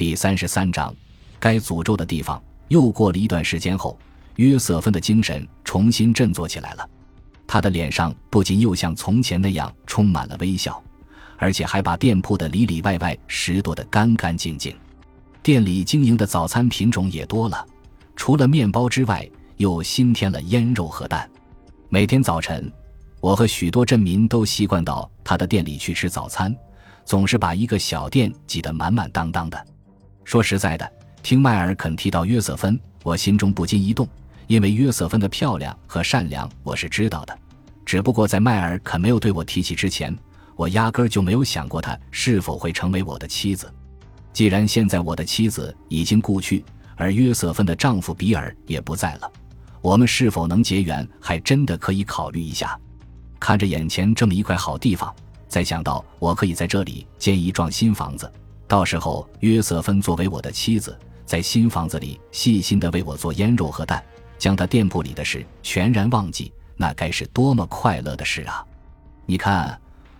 第三十三章，该诅咒的地方。又过了一段时间后，约瑟芬的精神重新振作起来了。他的脸上不仅又像从前那样充满了微笑，而且还把店铺的里里外外拾掇得干干净净。店里经营的早餐品种也多了，除了面包之外，又新添了腌肉和蛋。每天早晨，我和许多镇民都习惯到他的店里去吃早餐，总是把一个小店挤得满满当当的。说实在的，听迈尔肯提到约瑟芬，我心中不禁一动，因为约瑟芬的漂亮和善良我是知道的。只不过在迈尔肯没有对我提起之前，我压根儿就没有想过她是否会成为我的妻子。既然现在我的妻子已经故去，而约瑟芬的丈夫比尔也不在了，我们是否能结缘，还真的可以考虑一下。看着眼前这么一块好地方，再想到我可以在这里建一幢新房子。到时候，约瑟芬作为我的妻子，在新房子里细心的为我做腌肉和蛋，将他店铺里的事全然忘记，那该是多么快乐的事啊！你看，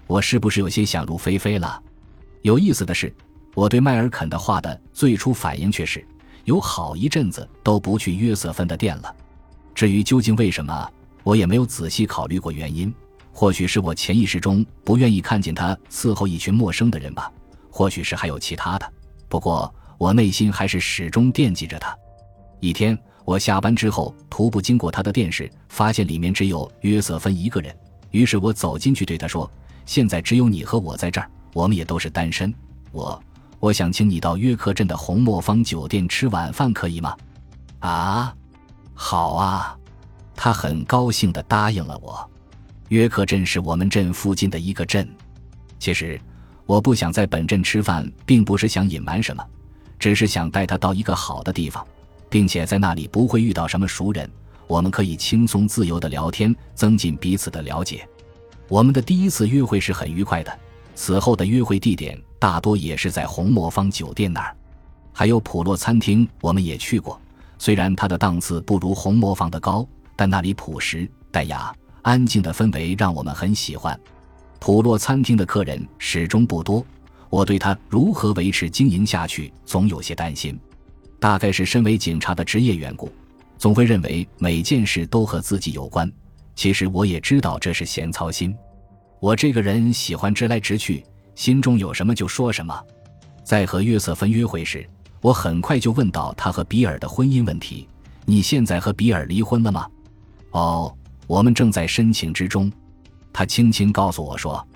我是不是有些想入非非了？有意思的是，我对迈尔肯的话的最初反应却是，有好一阵子都不去约瑟芬的店了。至于究竟为什么，我也没有仔细考虑过原因。或许是我潜意识中不愿意看见他伺候一群陌生的人吧。或许是还有其他的，不过我内心还是始终惦记着他。一天，我下班之后徒步经过他的店时，发现里面只有约瑟芬一个人。于是我走进去对他说：“现在只有你和我在这儿，我们也都是单身。我，我想请你到约克镇的红磨坊酒店吃晚饭，可以吗？”啊，好啊，他很高兴地答应了我。约克镇是我们镇附近的一个镇，其实。我不想在本镇吃饭，并不是想隐瞒什么，只是想带他到一个好的地方，并且在那里不会遇到什么熟人，我们可以轻松自由的聊天，增进彼此的了解。我们的第一次约会是很愉快的，此后的约会地点大多也是在红魔方酒店那儿，还有普洛餐厅，我们也去过。虽然它的档次不如红魔坊的高，但那里朴实、淡雅、安静的氛围让我们很喜欢。普洛餐厅的客人始终不多，我对他如何维持经营下去总有些担心。大概是身为警察的职业缘故，总会认为每件事都和自己有关。其实我也知道这是闲操心。我这个人喜欢直来直去，心中有什么就说什么。在和约瑟芬约会时，我很快就问到他和比尔的婚姻问题：“你现在和比尔离婚了吗？”“哦，我们正在申请之中。”他轻轻告诉我说：“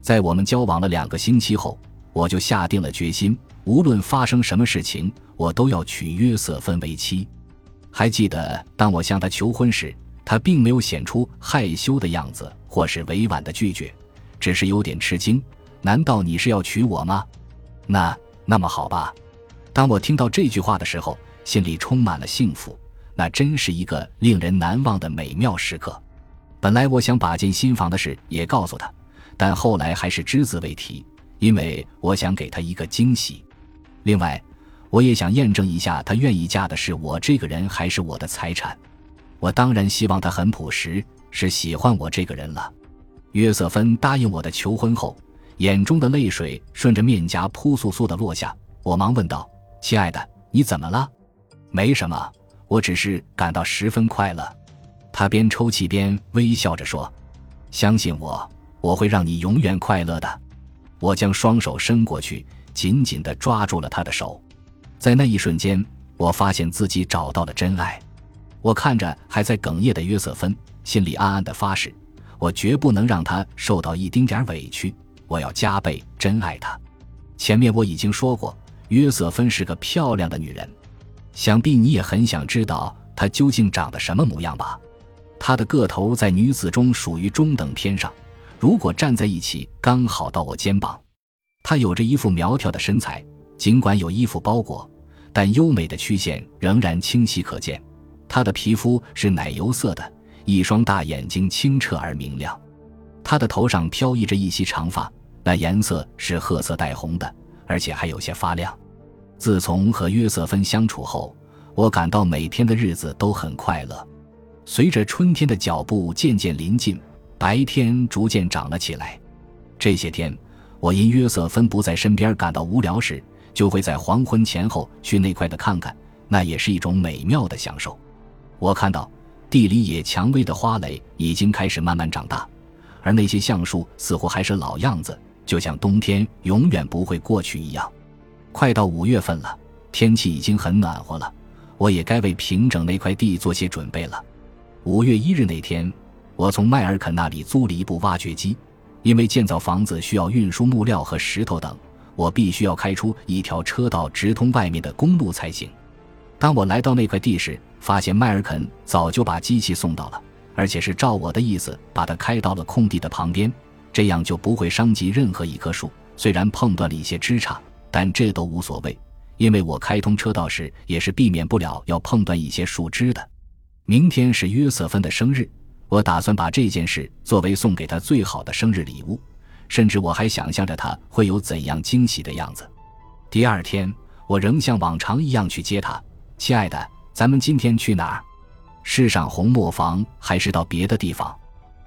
在我们交往了两个星期后，我就下定了决心，无论发生什么事情，我都要娶约瑟芬为妻。还记得当我向他求婚时，他并没有显出害羞的样子，或是委婉的拒绝，只是有点吃惊。难道你是要娶我吗？那那么好吧。当我听到这句话的时候，心里充满了幸福。那真是一个令人难忘的美妙时刻。”本来我想把进新房的事也告诉他，但后来还是只字未提，因为我想给他一个惊喜。另外，我也想验证一下他愿意嫁的是我这个人还是我的财产。我当然希望他很朴实，是喜欢我这个人了。约瑟芬答应我的求婚后，眼中的泪水顺着面颊扑簌簌的落下。我忙问道：“亲爱的，你怎么了？”“没什么，我只是感到十分快乐。”他边抽泣边微笑着说：“相信我，我会让你永远快乐的。”我将双手伸过去，紧紧地抓住了他的手。在那一瞬间，我发现自己找到了真爱。我看着还在哽咽的约瑟芬，心里暗暗地发誓：我绝不能让她受到一丁点委屈。我要加倍真爱她。前面我已经说过，约瑟芬是个漂亮的女人，想必你也很想知道她究竟长得什么模样吧？她的个头在女子中属于中等偏上，如果站在一起，刚好到我肩膀。她有着一副苗条的身材，尽管有衣服包裹，但优美的曲线仍然清晰可见。她的皮肤是奶油色的，一双大眼睛清澈而明亮。她的头上飘逸着一袭长发，那颜色是褐色带红的，而且还有些发亮。自从和约瑟芬相处后，我感到每天的日子都很快乐。随着春天的脚步渐渐临近，白天逐渐长了起来。这些天，我因约瑟芬不在身边感到无聊时，就会在黄昏前后去那块的看看，那也是一种美妙的享受。我看到地里野蔷薇的花蕾已经开始慢慢长大，而那些橡树似乎还是老样子，就像冬天永远不会过去一样。快到五月份了，天气已经很暖和了，我也该为平整那块地做些准备了。五月一日那天，我从迈尔肯那里租了一部挖掘机，因为建造房子需要运输木料和石头等，我必须要开出一条车道直通外面的公路才行。当我来到那块地时，发现迈尔肯早就把机器送到了，而且是照我的意思把它开到了空地的旁边，这样就不会伤及任何一棵树。虽然碰断了一些枝杈，但这都无所谓，因为我开通车道时也是避免不了要碰断一些树枝的。明天是约瑟芬的生日，我打算把这件事作为送给他最好的生日礼物，甚至我还想象着他会有怎样惊喜的样子。第二天，我仍像往常一样去接他。亲爱的，咱们今天去哪儿？是上红磨坊，还是到别的地方？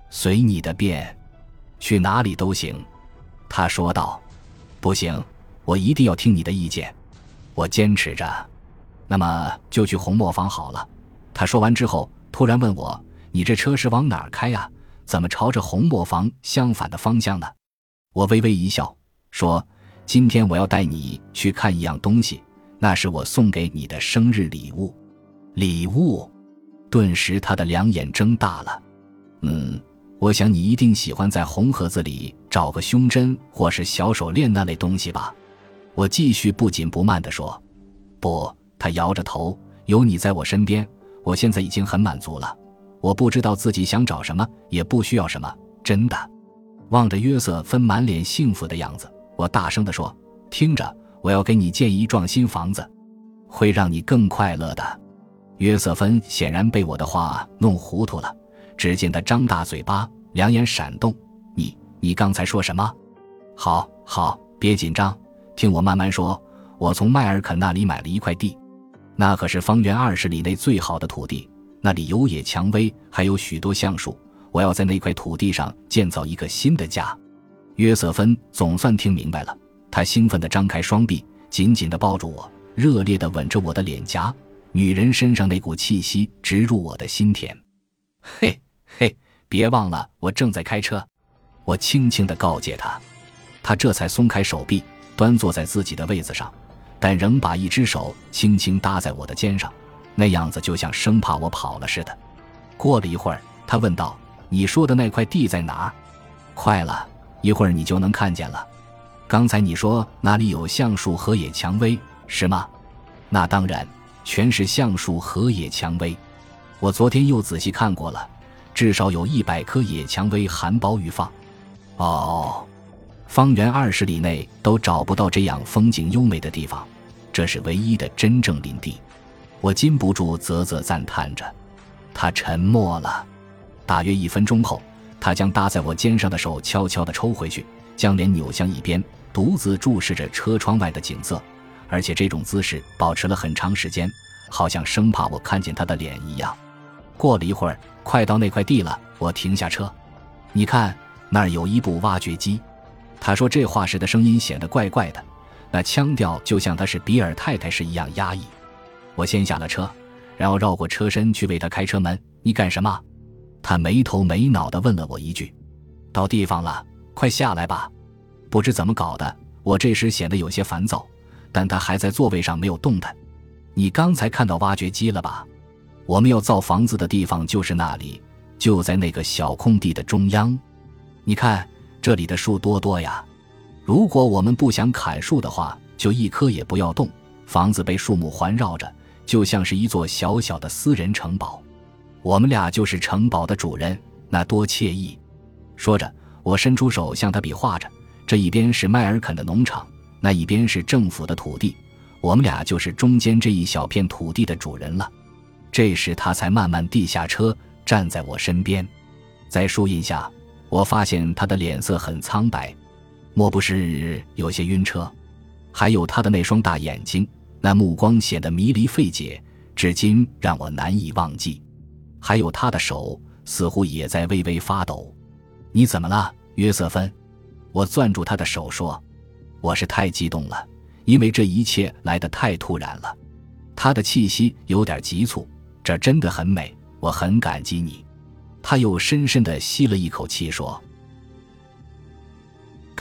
随你的便，去哪里都行。他说道。不行，我一定要听你的意见。我坚持着。那么就去红磨坊好了。他说完之后，突然问我：“你这车是往哪儿开呀？怎么朝着红磨坊相反的方向呢？”我微微一笑，说：“今天我要带你去看一样东西。”那是我送给你的生日礼物，礼物。顿时，他的两眼睁大了。嗯，我想你一定喜欢在红盒子里找个胸针或是小手链那类东西吧？我继续不紧不慢地说。不，他摇着头。有你在我身边，我现在已经很满足了。我不知道自己想找什么，也不需要什么。真的。望着约瑟芬满脸幸福的样子，我大声地说：“听着。”我要给你建一幢新房子，会让你更快乐的。约瑟芬显然被我的话弄糊涂了，只见他张大嘴巴，两眼闪动。你，你刚才说什么？好，好，别紧张，听我慢慢说。我从迈尔肯那里买了一块地，那可是方圆二十里内最好的土地，那里有野蔷薇，还有许多橡树。我要在那块土地上建造一个新的家。约瑟芬总算听明白了。他兴奋地张开双臂，紧紧地抱住我，热烈地吻着我的脸颊。女人身上那股气息直入我的心田。嘿，嘿，别忘了，我正在开车。我轻轻地告诫他，他这才松开手臂，端坐在自己的位子上，但仍把一只手轻轻搭在我的肩上，那样子就像生怕我跑了似的。过了一会儿，他问道：“你说的那块地在哪？”快了一会儿，你就能看见了。刚才你说那里有橡树和野蔷薇，是吗？那当然，全是橡树和野蔷薇。我昨天又仔细看过了，至少有一百棵野蔷薇含苞欲放。哦，方圆二十里内都找不到这样风景优美的地方，这是唯一的真正林地。我禁不住啧啧赞叹着。他沉默了，大约一分钟后，他将搭在我肩上的手悄悄地抽回去，将脸扭向一边。独自注视着车窗外的景色，而且这种姿势保持了很长时间，好像生怕我看见他的脸一样。过了一会儿，快到那块地了，我停下车。你看，那儿有一部挖掘机。他说这话时的声音显得怪怪的，那腔调就像他是比尔太太时一样压抑。我先下了车，然后绕过车身去为他开车门。你干什么？他没头没脑地问了我一句。到地方了，快下来吧。不知怎么搞的，我这时显得有些烦躁，但他还在座位上没有动弹。你刚才看到挖掘机了吧？我们要造房子的地方就是那里，就在那个小空地的中央。你看这里的树多多呀！如果我们不想砍树的话，就一棵也不要动。房子被树木环绕着，就像是一座小小的私人城堡。我们俩就是城堡的主人，那多惬意！说着，我伸出手向他比划着。这一边是麦尔肯的农场，那一边是政府的土地，我们俩就是中间这一小片土地的主人了。这时他才慢慢地下车，站在我身边，在树荫下，我发现他的脸色很苍白，莫不是有些晕车？还有他的那双大眼睛，那目光显得迷离费解，至今让我难以忘记。还有他的手似乎也在微微发抖。你怎么了，约瑟芬？我攥住他的手说：“我是太激动了，因为这一切来得太突然了。他的气息有点急促，这真的很美，我很感激你。他又深深地吸了一口气，说：“